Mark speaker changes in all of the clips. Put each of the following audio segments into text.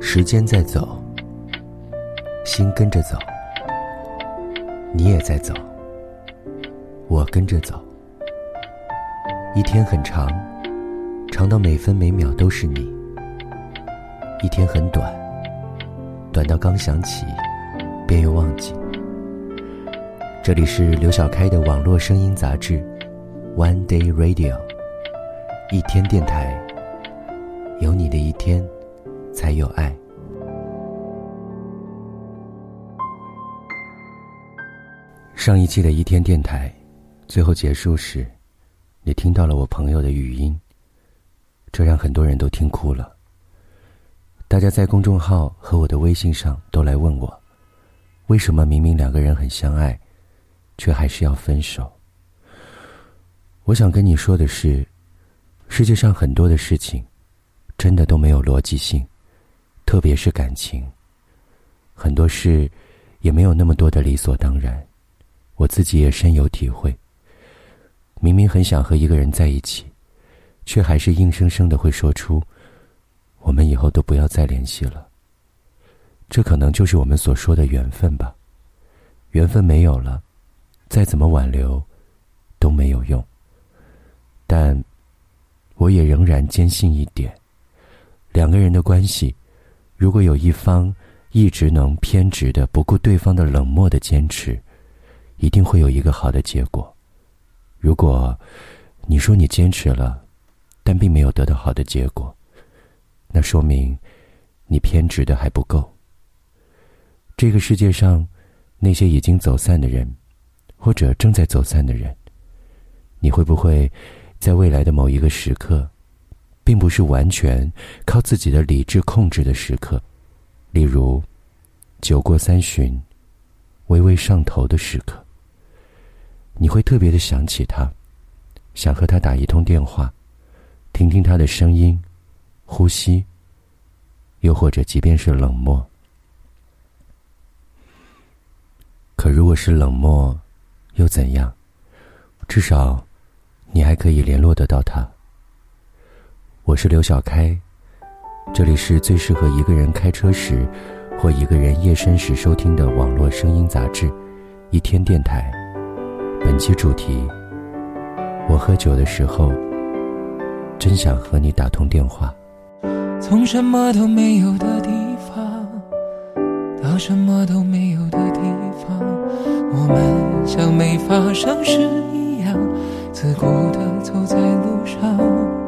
Speaker 1: 时间在走，心跟着走，你也在走，我跟着走。一天很长，长到每分每秒都是你；一天很短，短到刚想起，便又忘记。这里是刘小开的网络声音杂志《One Day Radio》，一天电台，有你的一天，才有爱。上一期的一天电台，最后结束时，你听到了我朋友的语音，这让很多人都听哭了。大家在公众号和我的微信上都来问我，为什么明明两个人很相爱？却还是要分手。我想跟你说的是，世界上很多的事情，真的都没有逻辑性，特别是感情。很多事，也没有那么多的理所当然。我自己也深有体会。明明很想和一个人在一起，却还是硬生生的会说出：“我们以后都不要再联系了。”这可能就是我们所说的缘分吧。缘分没有了。再怎么挽留，都没有用。但，我也仍然坚信一点：两个人的关系，如果有一方一直能偏执的不顾对方的冷漠的坚持，一定会有一个好的结果。如果你说你坚持了，但并没有得到好的结果，那说明你偏执的还不够。这个世界上，那些已经走散的人。或者正在走散的人，你会不会在未来的某一个时刻，并不是完全靠自己的理智控制的时刻，例如酒过三巡、微微上头的时刻，你会特别的想起他，想和他打一通电话，听听他的声音、呼吸，又或者即便是冷漠，可如果是冷漠。又怎样？至少，你还可以联络得到他。我是刘小开，这里是最适合一个人开车时，或一个人夜深时收听的网络声音杂志《一天电台》。本期主题：我喝酒的时候，真想和你打通电话。
Speaker 2: 从什么都没有的地方，到什么都没有的地方，我们。像没发生事一样，自顾地走在路上。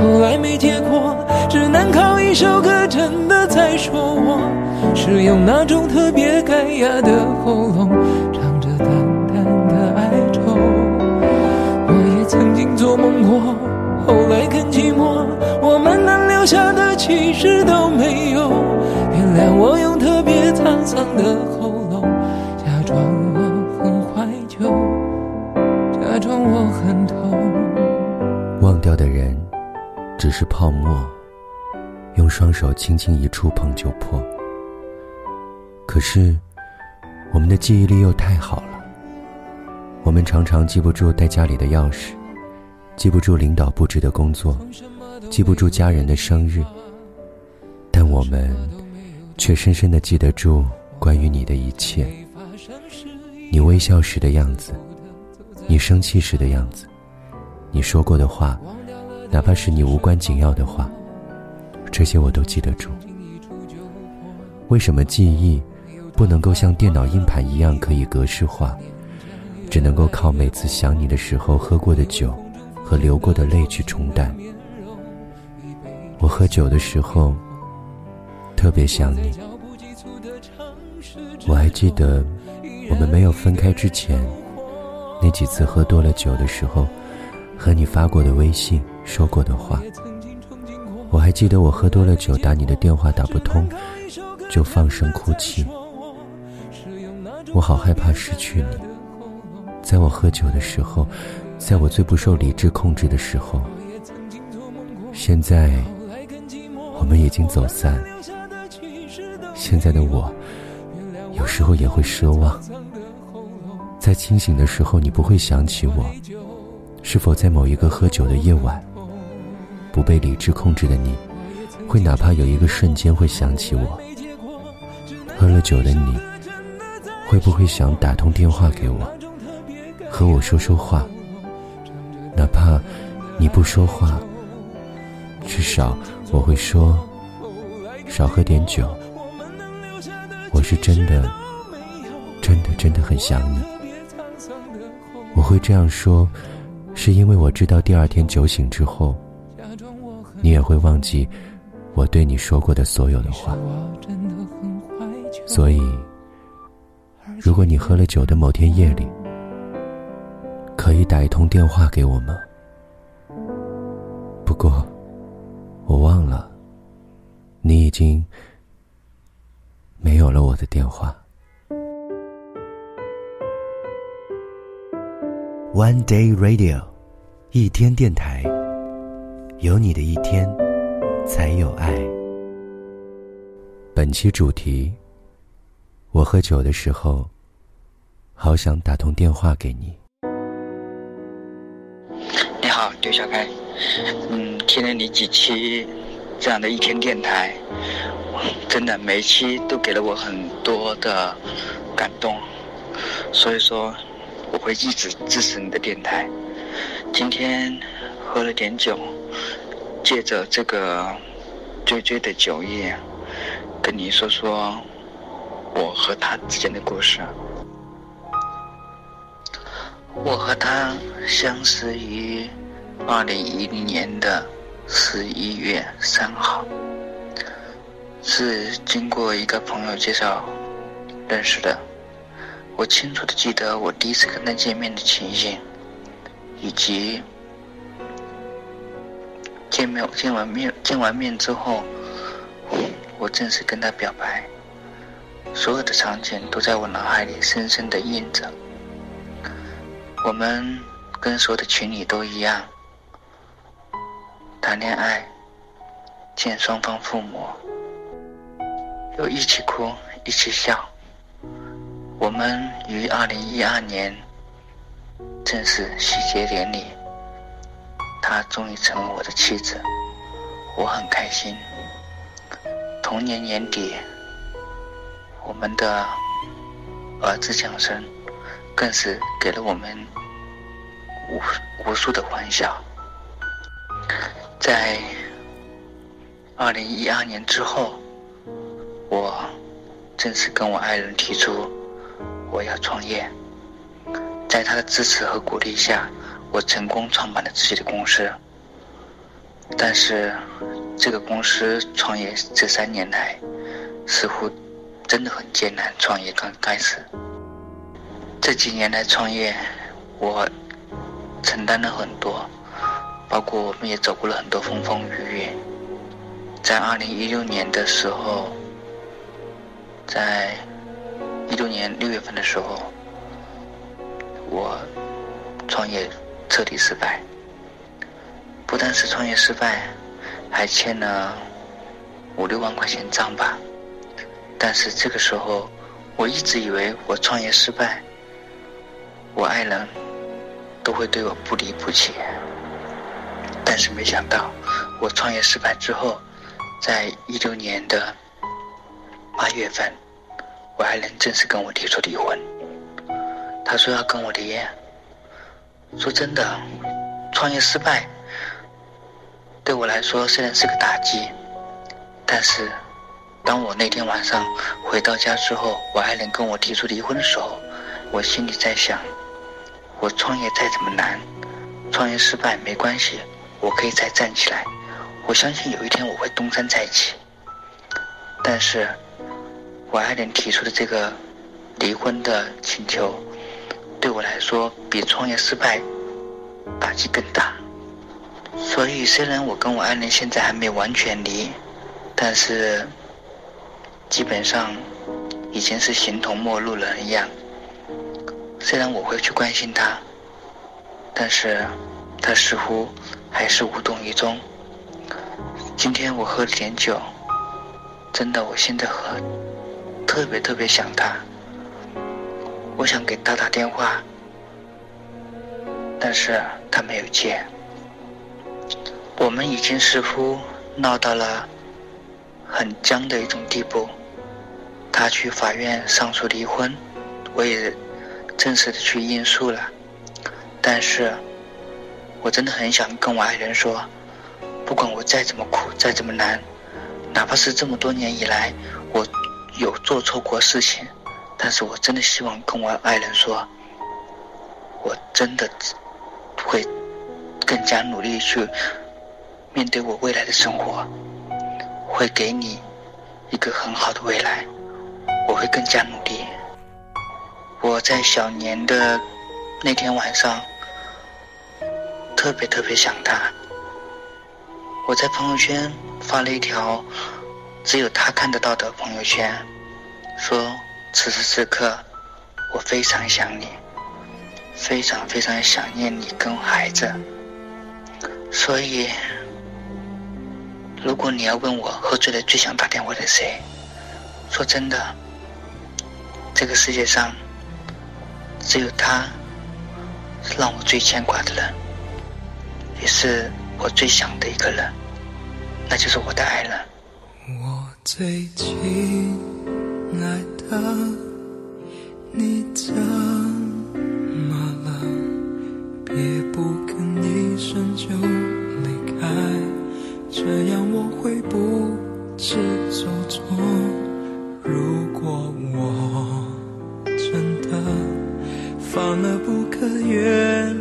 Speaker 2: 后来没结果，只能靠一首歌真的在说我，是用那种特别干哑的喉咙，唱着淡淡的哀愁。我也曾经做梦过，后来更寂寞，我们能留下的其实都没有。原谅我用特别。沧桑的
Speaker 1: 双手轻轻一触碰就破。可是，我们的记忆力又太好了，我们常常记不住带家里的钥匙，记不住领导布置的工作，记不住家人的生日，但我们。却深深的记得住关于你的一切，你微笑时的样子，你生气时的样子，你说过的话，哪怕是你无关紧要的话，这些我都记得住。为什么记忆不能够像电脑硬盘一样可以格式化，只能够靠每次想你的时候喝过的酒和流过的泪去冲淡？我喝酒的时候。特别想你，我还记得我们没有分开之前，那几次喝多了酒的时候，和你发过的微信，说过的话。我还记得我喝多了酒打你的电话打不通，就放声哭泣。我好害怕失去你。在我喝酒的时候，在我最不受理智控制的时候。现在我们已经走散。现在的我，有时候也会奢望，在清醒的时候，你不会想起我。是否在某一个喝酒的夜晚，不被理智控制的你，会哪怕有一个瞬间会想起我？喝了酒的你，会不会想打通电话给我，和我说说话？哪怕你不说话，至少我会说，少喝点酒。我是真的，真的，真的很想你。我会这样说。是因为我知道第二天酒醒之后，你也会忘记我对你说过的所有的话。所以，如果你喝了酒的某天夜里，可以打一通电话给我吗？不过，我忘了，你已经没有了我的电话。One Day Radio，一天电台，有你的一天，才有爱。本期主题：我喝酒的时候，好想打通电话给你。
Speaker 3: 你好，刘小开。嗯，听了你几期这样的一天电台，真的每一期都给了我很多的感动，所以说。我会一直支持你的电台。今天喝了点酒，借着这个醉醉的酒意，跟你说说我和他之间的故事。我和他相识于二零一零年的十一月三号，是经过一个朋友介绍认识的。我清楚的记得我第一次跟他见面的情形，以及见面见完面见完面之后，我正式跟他表白，所有的场景都在我脑海里深深的印着。我们跟所有的情侣都一样，谈恋爱，见双方父母，又一起哭，一起笑。我们于二零一二年正式喜结连理，她终于成为我的妻子，我很开心。同年年底，我们的儿子降生，更是给了我们无无数的欢笑。在二零一二年之后，我正式跟我爱人提出。我要创业，在他的支持和鼓励下，我成功创办了自己的公司。但是，这个公司创业这三年来，似乎真的很艰难。创业刚开始，这几年来创业，我承担了很多，包括我们也走过了很多风风雨雨。在二零一六年的时候，在。一六年六月份的时候，我创业彻底失败。不但是创业失败，还欠了五六万块钱账吧。但是这个时候，我一直以为我创业失败，我爱人都会对我不离不弃。但是没想到，我创业失败之后，在一六年的八月份。我爱人正式跟我提出离婚，他说要跟我离。说真的，创业失败对我来说虽然是个打击，但是当我那天晚上回到家之后，我爱人跟我提出离婚的时候，我心里在想：我创业再怎么难，创业失败没关系，我可以再站起来。我相信有一天我会东山再起。但是。我爱人提出的这个离婚的请求，对我来说比创业失败打击更大，所以，虽然我跟我爱人现在还没完全离，但是基本上已经是形同陌路人一样。虽然我会去关心他，但是他似乎还是无动于衷。今天我喝了点酒，真的，我现在喝特别特别想他。我想给他打电话，但是他没有接。我们已经似乎闹到了很僵的一种地步。他去法院上诉离婚，我也正式的去应诉了。但是，我真的很想跟我爱人说，不管我再怎么苦，再怎么难，哪怕是这么多年以来我有做错过事情，但是我真的希望跟我爱人说，我真的会更加努力去。面对我未来的生活，会给你一个很好的未来。我会更加努力。我在小年的那天晚上，特别特别想他。我在朋友圈发了一条只有他看得到的朋友圈，说此时此刻我非常想你，非常非常想念你跟孩子，所以。如果你要问我喝醉了最想打电话的谁，说真的，这个世界上只有他让我最牵挂的人，也是我最想的一个人，那就是我的爱人。
Speaker 4: 我最亲爱的，你怎么了？别不吭一声就离开。这样我会不知所措。如果我真的犯了不可原谅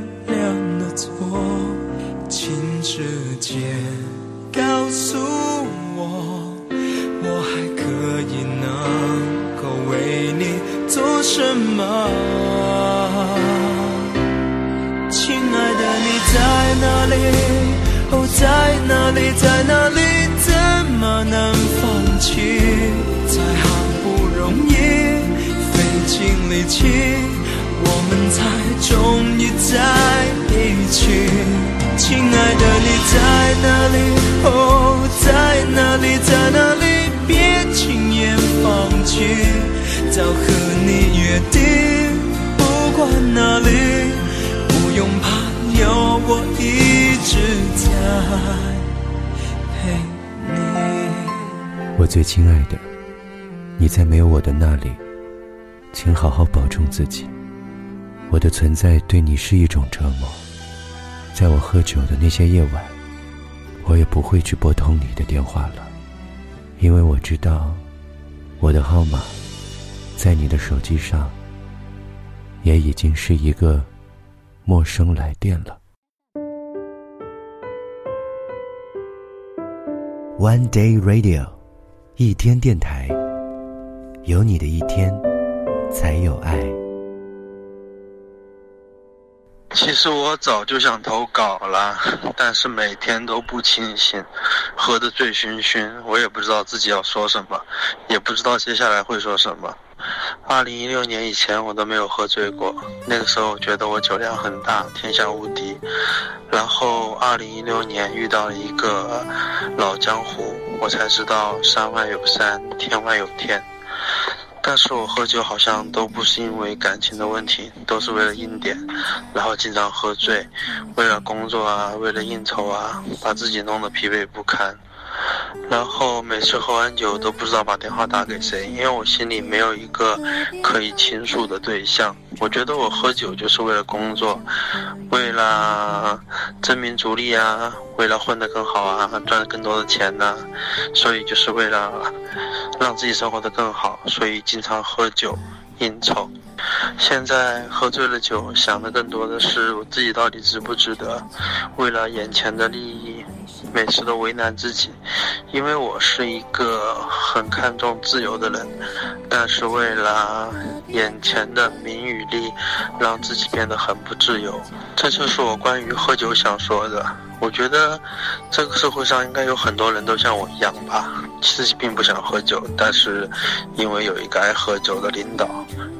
Speaker 4: 哪里，在哪里？怎么能放弃？才好不容易费尽力气，我们才终于在一起。亲爱的，你在哪里？哦，在哪里，在哪里？别轻言放弃，早和你约定，不管哪里，不用怕。有我一直在
Speaker 1: 最亲爱的，你在没有我的那里，请好好保重自己。我的存在对你是一种折磨，在我喝酒的那些夜晚，我也不会去拨通你的电话了，因为我知道，我的号码在你的手机上也已经是一个。陌生来电了。One Day Radio，一天电台，有你的一天，才有爱。
Speaker 5: 其实我早就想投稿了，但是每天都不清醒，喝得醉醺醺，我也不知道自己要说什么，也不知道接下来会说什么。二零一六年以前我都没有喝醉过，那个时候我觉得我酒量很大，天下无敌。然后二零一六年遇到了一个老江湖，我才知道山外有山，天外有天。但是我喝酒好像都不是因为感情的问题，都是为了应点，然后经常喝醉，为了工作啊，为了应酬啊，把自己弄得疲惫不堪。然后每次喝完酒都不知道把电话打给谁，因为我心里没有一个可以倾诉的对象。我觉得我喝酒就是为了工作，为了争名逐利啊，为了混得更好啊，赚更多的钱呐，所以就是为了让自己生活得更好，所以经常喝酒应酬。现在喝醉了酒，想的更多的是我自己到底值不值得，为了眼前的利益。每次都为难自己，因为我是一个很看重自由的人，但是为了眼前的名与利，让自己变得很不自由。这就是我关于喝酒想说的。我觉得这个社会上应该有很多人都像我一样吧，自己并不想喝酒，但是因为有一个爱喝酒的领导，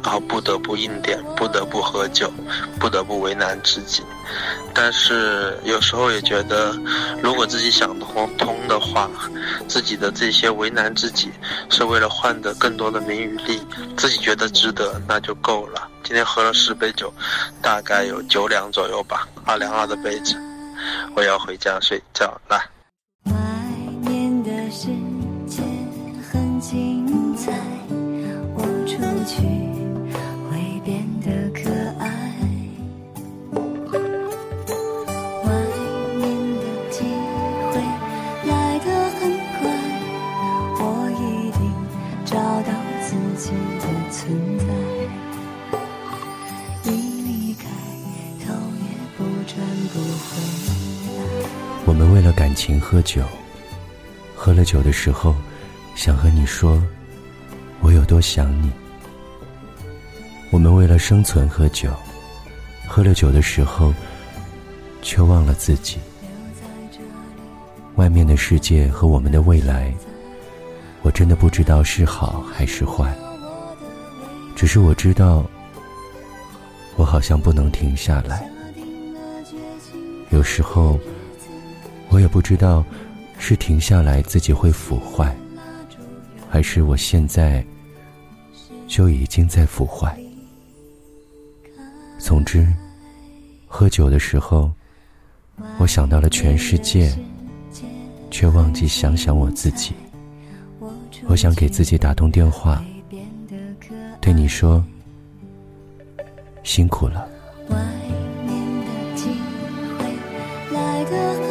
Speaker 5: 然后不得不应点，不得不喝酒，不得不为难自己。但是有时候也觉得，如果自己想得通的话，自己的这些为难自己，是为了换得更多的名与利，自己觉得值得，那就够了。今天喝了十杯酒，大概有九两左右吧，二两二的杯子。我要回家睡觉了。
Speaker 1: 喝酒，喝了酒的时候，想和你说，我有多想你。我们为了生存喝酒，喝了酒的时候，却忘了自己。外面的世界和我们的未来，我真的不知道是好还是坏。只是我知道，我好像不能停下来。有时候。我也不知道，是停下来自己会腐坏，还是我现在就已经在腐坏。总之，喝酒的时候，我想到了全世界，却忘记想想我自己。我想给自己打通电话，对你说：辛苦了。
Speaker 6: 外面的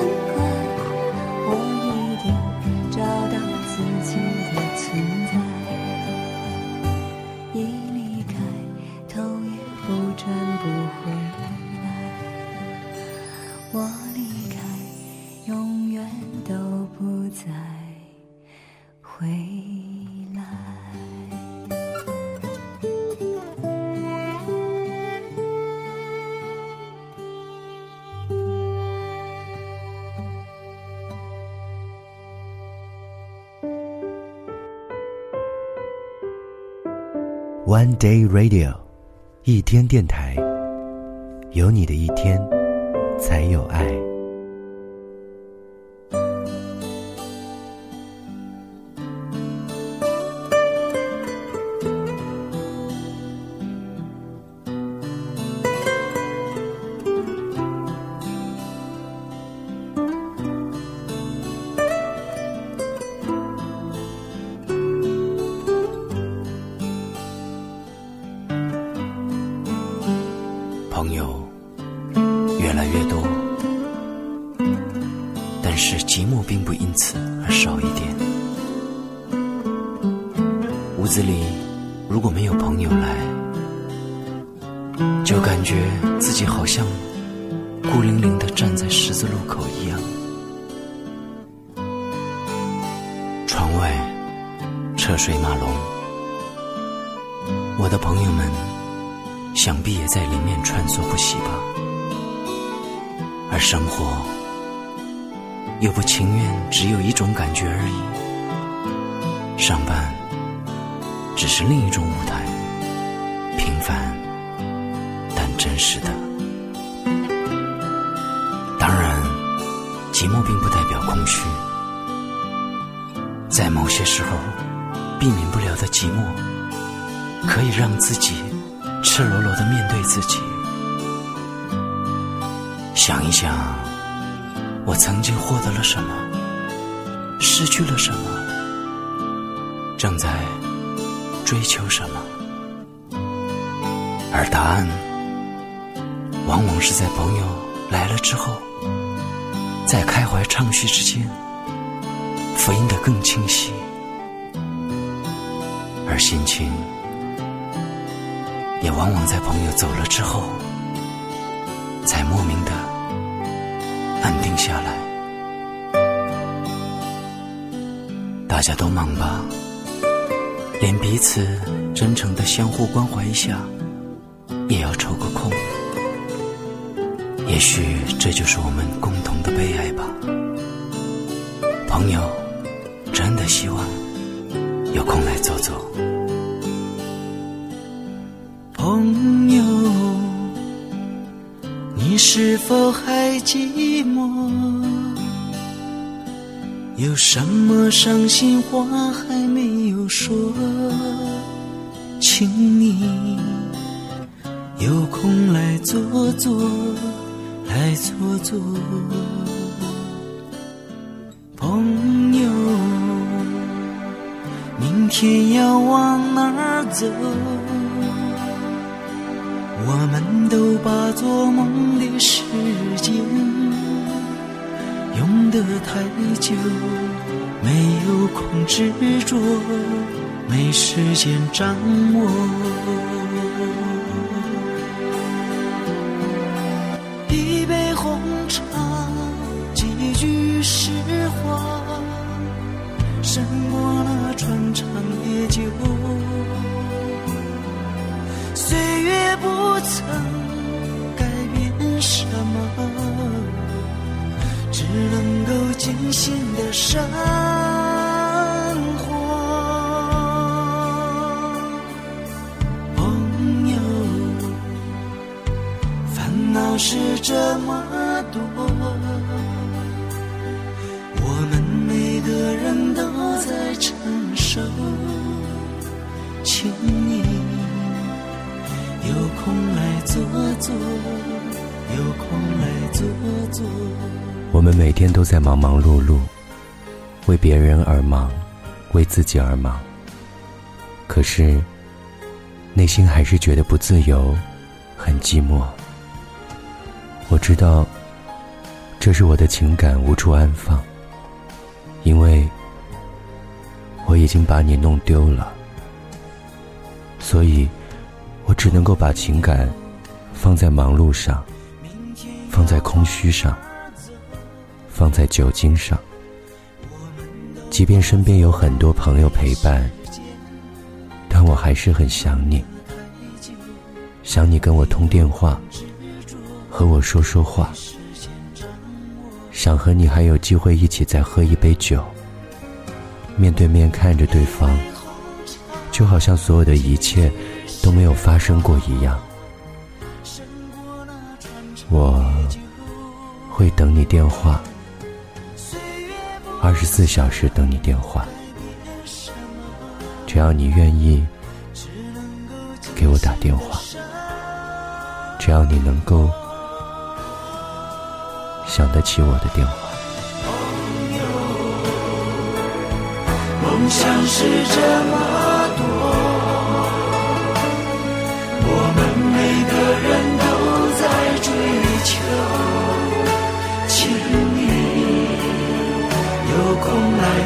Speaker 1: Day Radio，一天电台，有你的一天，才有爱。
Speaker 7: 孤零零的站在十字路口一样。窗外车水马龙，我的朋友们。想必也在里面穿梭不息吧。而生活又不情愿只有一种感觉而已。上班只是另一种舞台，平凡但真实的。寂寞并不代表空虚，在某些时候，避免不了的寂寞，可以让自己。赤裸裸的面对自己，想一想，我曾经获得了什么，失去了什么，正在追求什么，而答案，往往是在朋友来了之后，在开怀畅叙之间，福音得更清晰，而心情。也往往在朋友走了之后，才莫名的安定下来。大家都忙吧，连彼此真诚的相互关怀一下，也要抽个空。也许这就是我们共
Speaker 4: 是否还寂寞？有什么伤心话还没有说？请你有空来坐坐，来坐坐。朋友，明天要往哪儿走？都把做梦的时间用得太久，没有空执着，没时间掌握。能够尽心的生活。朋友，烦恼是这么我们每
Speaker 1: 天都在忙忙碌碌，为别人而忙，为自己而忙。可是，内心还是觉得不自由，很寂寞。我知道，这是我的情感无处安放，因为我已经把你弄丢了，所以。我只能够把情感放在忙碌上，放在空虚上，放在酒精上。即便身边有很多朋友陪伴，但我还是很想你，想你跟我通电话，和我说说话，想和你还有机会一起再喝一杯酒，面对面看着对方，就好像所有的一切。都没有发生过一样，我会等你电话，二十四小时等你电话。只要你愿意给我打电话，只要你能够想得起我的电话。
Speaker 4: 梦想是这么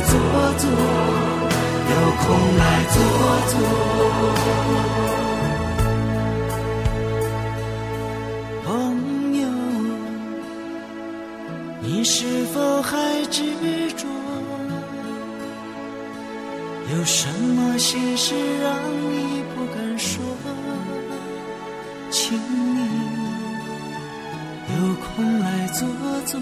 Speaker 4: 坐坐，有空来坐坐。朋友，你是否还执着？有什么心事让你不敢说？请你
Speaker 7: 有空来坐坐，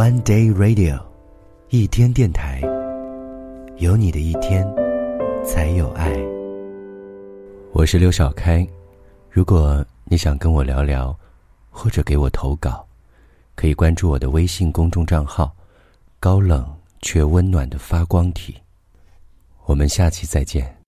Speaker 1: One Day Radio，一天电台，有你的一天，才有爱。我是刘小开，如果你想跟我聊聊，或者给我投稿，可以关注我的微信公众账号“高冷却温暖的发光体”。我们下期再见。